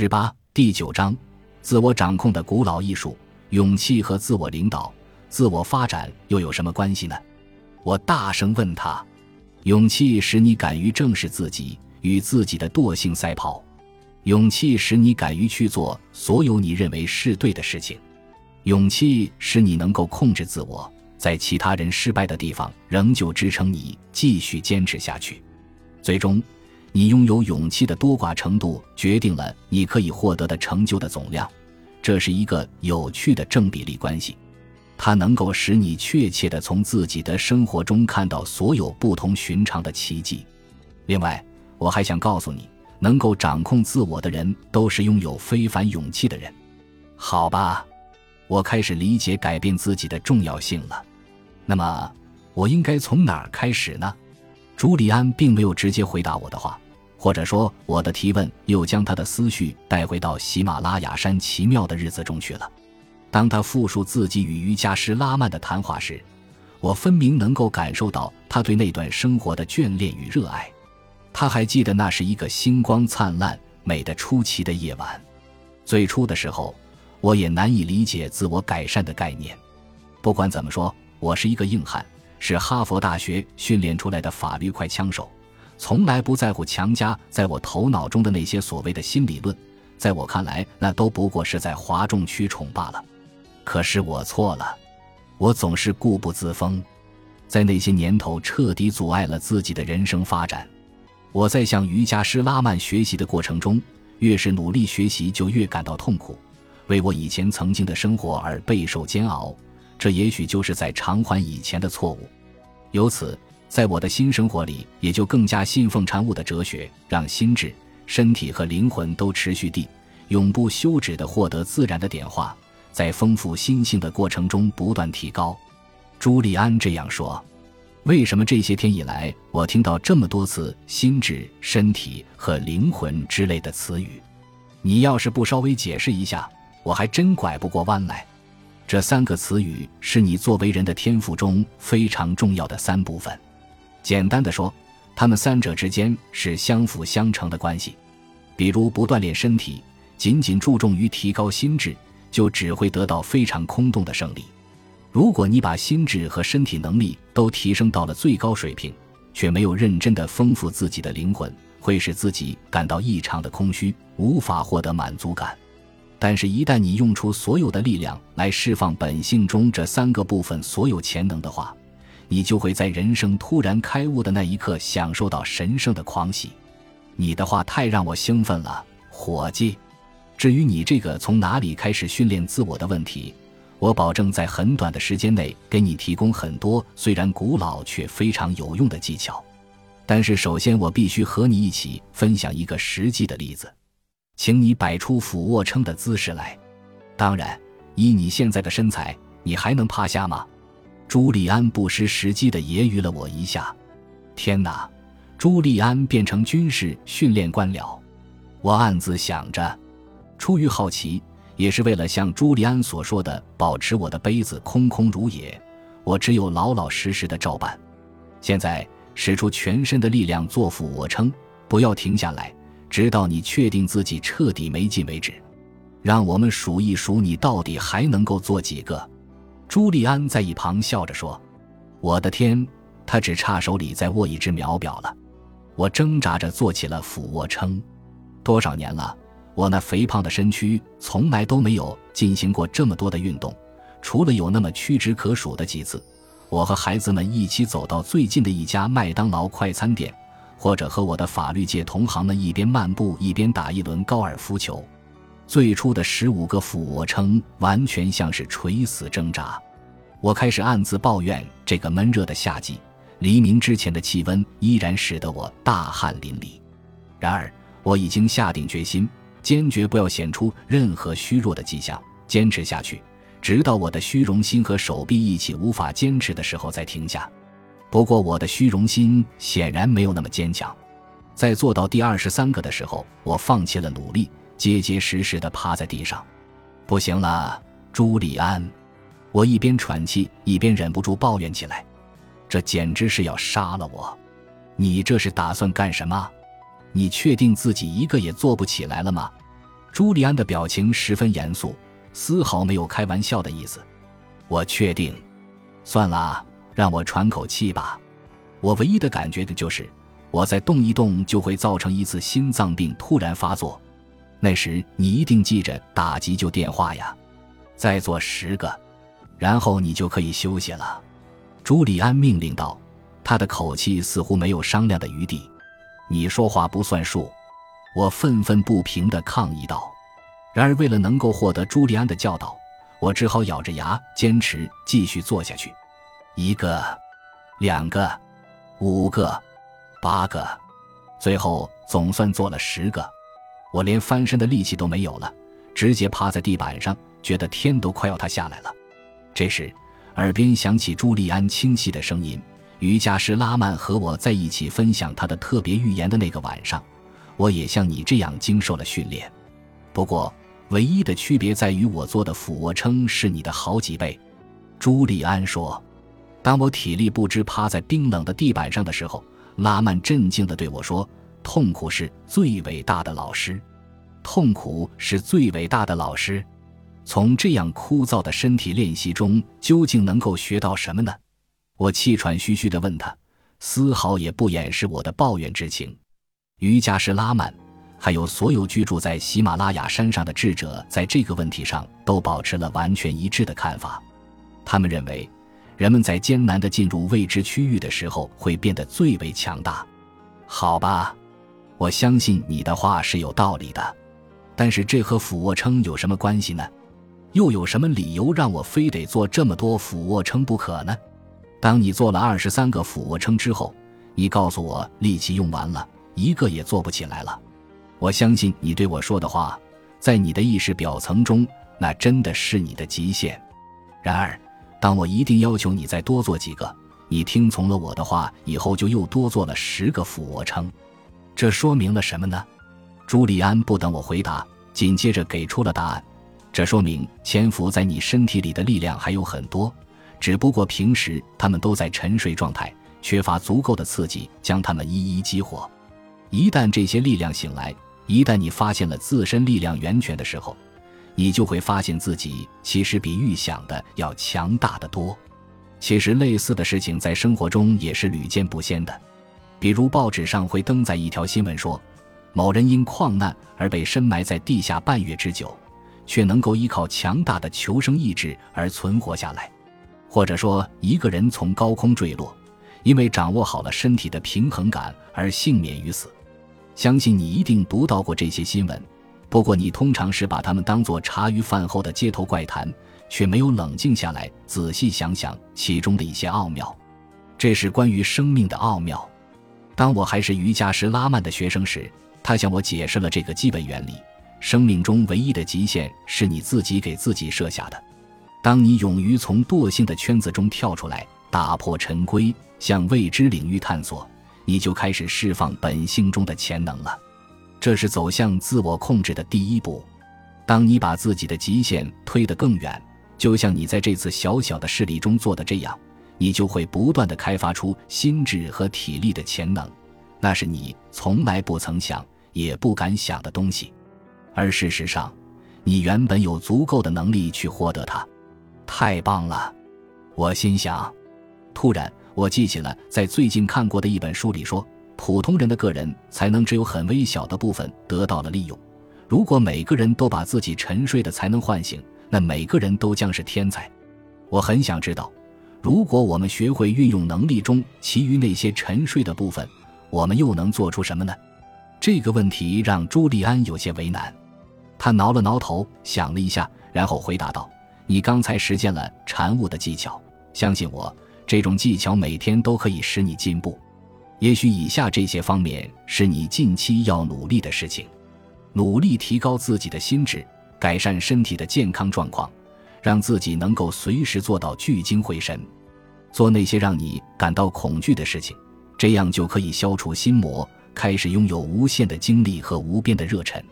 十八第九章，自我掌控的古老艺术。勇气和自我领导、自我发展又有什么关系呢？我大声问他。勇气使你敢于正视自己，与自己的惰性赛跑；勇气使你敢于去做所有你认为是对的事情；勇气使你能够控制自我，在其他人失败的地方仍旧支撑你继续坚持下去。最终。你拥有勇气的多寡程度，决定了你可以获得的成就的总量。这是一个有趣的正比例关系，它能够使你确切地从自己的生活中看到所有不同寻常的奇迹。另外，我还想告诉你，能够掌控自我的人都是拥有非凡勇气的人。好吧，我开始理解改变自己的重要性了。那么，我应该从哪儿开始呢？朱利安并没有直接回答我的话，或者说我的提问又将他的思绪带回到喜马拉雅山奇妙的日子中去了。当他复述自己与瑜伽师拉曼的谈话时，我分明能够感受到他对那段生活的眷恋与热爱。他还记得那是一个星光灿烂、美得出奇的夜晚。最初的时候，我也难以理解自我改善的概念。不管怎么说，我是一个硬汉。是哈佛大学训练出来的法律快枪手，从来不在乎强加在我头脑中的那些所谓的新理论。在我看来，那都不过是在哗众取宠罢了。可是我错了，我总是固步自封，在那些年头彻底阻碍了自己的人生发展。我在向瑜伽师拉曼学习的过程中，越是努力学习，就越感到痛苦，为我以前曾经的生活而备受煎熬。这也许就是在偿还以前的错误，由此，在我的新生活里，也就更加信奉禅悟的哲学，让心智、身体和灵魂都持续地、永不休止地获得自然的点化，在丰富心性的过程中不断提高。朱利安这样说。为什么这些天以来，我听到这么多次“心智”“身体”和“灵魂”之类的词语？你要是不稍微解释一下，我还真拐不过弯来。这三个词语是你作为人的天赋中非常重要的三部分。简单的说，他们三者之间是相辅相成的关系。比如，不锻炼身体，仅仅注重于提高心智，就只会得到非常空洞的胜利。如果你把心智和身体能力都提升到了最高水平，却没有认真的丰富自己的灵魂，会使自己感到异常的空虚，无法获得满足感。但是，一旦你用出所有的力量来释放本性中这三个部分所有潜能的话，你就会在人生突然开悟的那一刻享受到神圣的狂喜。你的话太让我兴奋了，伙计。至于你这个从哪里开始训练自我的问题，我保证在很短的时间内给你提供很多虽然古老却非常有用的技巧。但是，首先我必须和你一起分享一个实际的例子。请你摆出俯卧撑的姿势来。当然，以你现在的身材，你还能趴下吗？朱利安不失时机地揶揄了我一下。天哪，朱利安变成军事训练官了！我暗自想着。出于好奇，也是为了像朱利安所说的，保持我的杯子空空如也，我只有老老实实的照办。现在，使出全身的力量做俯卧撑，不要停下来。直到你确定自己彻底没劲为止，让我们数一数你到底还能够做几个。朱利安在一旁笑着说：“我的天，他只差手里再握一只秒表了。”我挣扎着做起了俯卧撑。多少年了，我那肥胖的身躯从来都没有进行过这么多的运动，除了有那么屈指可数的几次，我和孩子们一起走到最近的一家麦当劳快餐店。或者和我的法律界同行们一边漫步一边打一轮高尔夫球，最初的十五个俯卧撑完全像是垂死挣扎。我开始暗自抱怨这个闷热的夏季，黎明之前的气温依然使得我大汗淋漓。然而，我已经下定决心，坚决不要显出任何虚弱的迹象，坚持下去，直到我的虚荣心和手臂一起无法坚持的时候再停下。不过，我的虚荣心显然没有那么坚强。在做到第二十三个的时候，我放弃了努力，结结实实地趴在地上。不行了，朱利安！我一边喘气，一边忍不住抱怨起来：“这简直是要杀了我！你这是打算干什么？你确定自己一个也做不起来了吗？”朱利安的表情十分严肃，丝毫没有开玩笑的意思。我确定。算了，让我喘口气吧。我唯一的感觉的就是，我再动一动就会造成一次心脏病突然发作。那时你一定记着打急救电话呀。再做十个，然后你就可以休息了。朱利安命令道，他的口气似乎没有商量的余地。你说话不算数，我愤愤不平地抗议道。然而，为了能够获得朱利安的教导，我只好咬着牙坚持继续做下去。一个，两个，五个，八个，最后总算做了十个。我连翻身的力气都没有了，直接趴在地板上。觉得天都快要塌下来了。这时，耳边响起朱利安清晰的声音：“瑜伽师拉曼和我在一起分享他的特别预言的那个晚上，我也像你这样经受了训练。不过，唯一的区别在于我做的俯卧撑是你的好几倍。”朱利安说。当我体力不支趴在冰冷的地板上的时候，拉曼镇静地对我说：“痛苦是最伟大的老师，痛苦是最伟大的老师。”从这样枯燥的身体练习中，究竟能够学到什么呢？我气喘吁吁地问他，丝毫也不掩饰我的抱怨之情。瑜伽师拉曼，还有所有居住在喜马拉雅山上的智者，在这个问题上都保持了完全一致的看法。他们认为，人们在艰难地进入未知区域的时候，会变得最为强大。好吧，我相信你的话是有道理的，但是这和俯卧撑有什么关系呢？又有什么理由让我非得做这么多俯卧撑不可呢？当你做了二十三个俯卧撑之后，你告诉我力气用完了，一个也做不起来了。我相信你对我说的话，在你的意识表层中，那真的是你的极限。然而，当我一定要求你再多做几个，你听从了我的话以后，就又多做了十个俯卧撑。这说明了什么呢？朱利安不等我回答，紧接着给出了答案。这说明潜伏在你身体里的力量还有很多，只不过平时他们都在沉睡状态，缺乏足够的刺激将它们一一激活。一旦这些力量醒来，一旦你发现了自身力量源泉的时候，你就会发现自己其实比预想的要强大的多。其实类似的事情在生活中也是屡见不鲜的，比如报纸上会登载一条新闻说，某人因矿难而被深埋在地下半月之久。却能够依靠强大的求生意志而存活下来，或者说一个人从高空坠落，因为掌握好了身体的平衡感而幸免于死。相信你一定读到过这些新闻，不过你通常是把它们当作茶余饭后的街头怪谈，却没有冷静下来仔细想想其中的一些奥妙。这是关于生命的奥妙。当我还是瑜伽师拉曼的学生时，他向我解释了这个基本原理。生命中唯一的极限是你自己给自己设下的。当你勇于从惰性的圈子中跳出来，打破陈规，向未知领域探索，你就开始释放本性中的潜能了。这是走向自我控制的第一步。当你把自己的极限推得更远，就像你在这次小小的事例中做的这样，你就会不断的开发出心智和体力的潜能。那是你从来不曾想也不敢想的东西。而事实上，你原本有足够的能力去获得它，太棒了！我心想。突然，我记起了在最近看过的一本书里说，普通人的个人才能只有很微小的部分得到了利用。如果每个人都把自己沉睡的才能唤醒，那每个人都将是天才。我很想知道，如果我们学会运用能力中其余那些沉睡的部分，我们又能做出什么呢？这个问题让朱利安有些为难。他挠了挠头，想了一下，然后回答道：“你刚才实践了禅悟的技巧，相信我，这种技巧每天都可以使你进步。也许以下这些方面是你近期要努力的事情：努力提高自己的心智，改善身体的健康状况，让自己能够随时做到聚精会神，做那些让你感到恐惧的事情，这样就可以消除心魔，开始拥有无限的精力和无边的热忱。”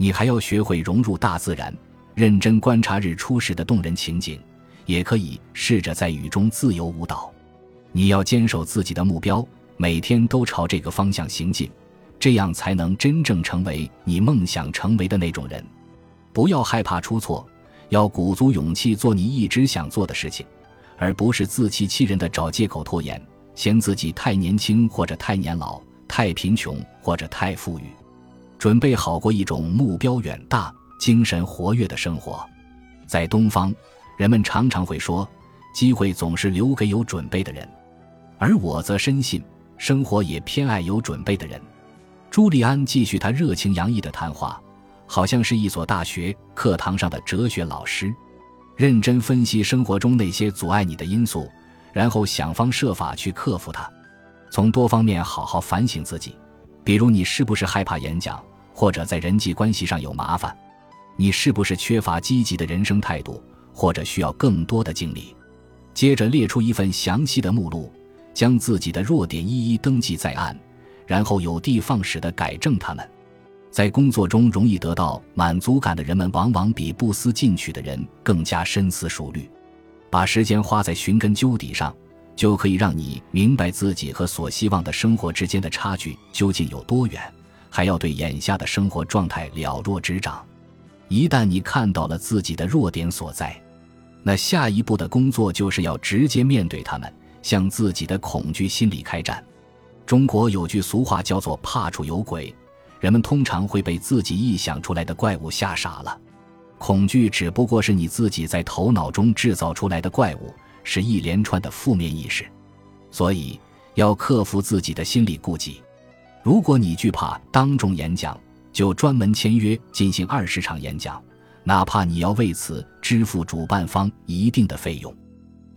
你还要学会融入大自然，认真观察日出时的动人情景，也可以试着在雨中自由舞蹈。你要坚守自己的目标，每天都朝这个方向行进，这样才能真正成为你梦想成为的那种人。不要害怕出错，要鼓足勇气做你一直想做的事情，而不是自欺欺人的找借口拖延，嫌自己太年轻或者太年老，太贫穷或者太富裕。准备好过一种目标远大、精神活跃的生活。在东方，人们常常会说，机会总是留给有准备的人，而我则深信，生活也偏爱有准备的人。朱利安继续他热情洋溢的谈话，好像是一所大学课堂上的哲学老师，认真分析生活中那些阻碍你的因素，然后想方设法去克服它，从多方面好好反省自己。比如，你是不是害怕演讲，或者在人际关系上有麻烦？你是不是缺乏积极的人生态度，或者需要更多的精力？接着列出一份详细的目录，将自己的弱点一一登记在案。然后有的放矢地改正他们，在工作中容易得到满足感的人们，往往比不思进取的人更加深思熟虑。把时间花在寻根究底上，就可以让你明白自己和所希望的生活之间的差距究竟有多远，还要对眼下的生活状态了若指掌。一旦你看到了自己的弱点所在，那下一步的工作就是要直接面对他们，向自己的恐惧心理开战。中国有句俗话叫做“怕处有鬼”，人们通常会被自己臆想出来的怪物吓傻了。恐惧只不过是你自己在头脑中制造出来的怪物，是一连串的负面意识。所以要克服自己的心理顾忌。如果你惧怕当众演讲，就专门签约进行二十场演讲，哪怕你要为此支付主办方一定的费用。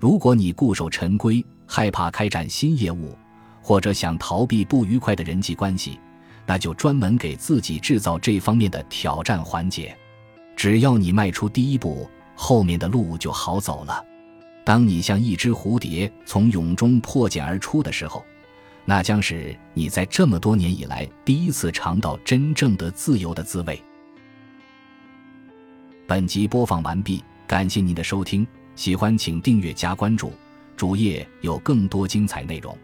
如果你固守陈规，害怕开展新业务。或者想逃避不愉快的人际关系，那就专门给自己制造这方面的挑战环节。只要你迈出第一步，后面的路就好走了。当你像一只蝴蝶从蛹中破茧而出的时候，那将是你在这么多年以来第一次尝到真正的自由的滋味。本集播放完毕，感谢您的收听，喜欢请订阅加关注，主页有更多精彩内容。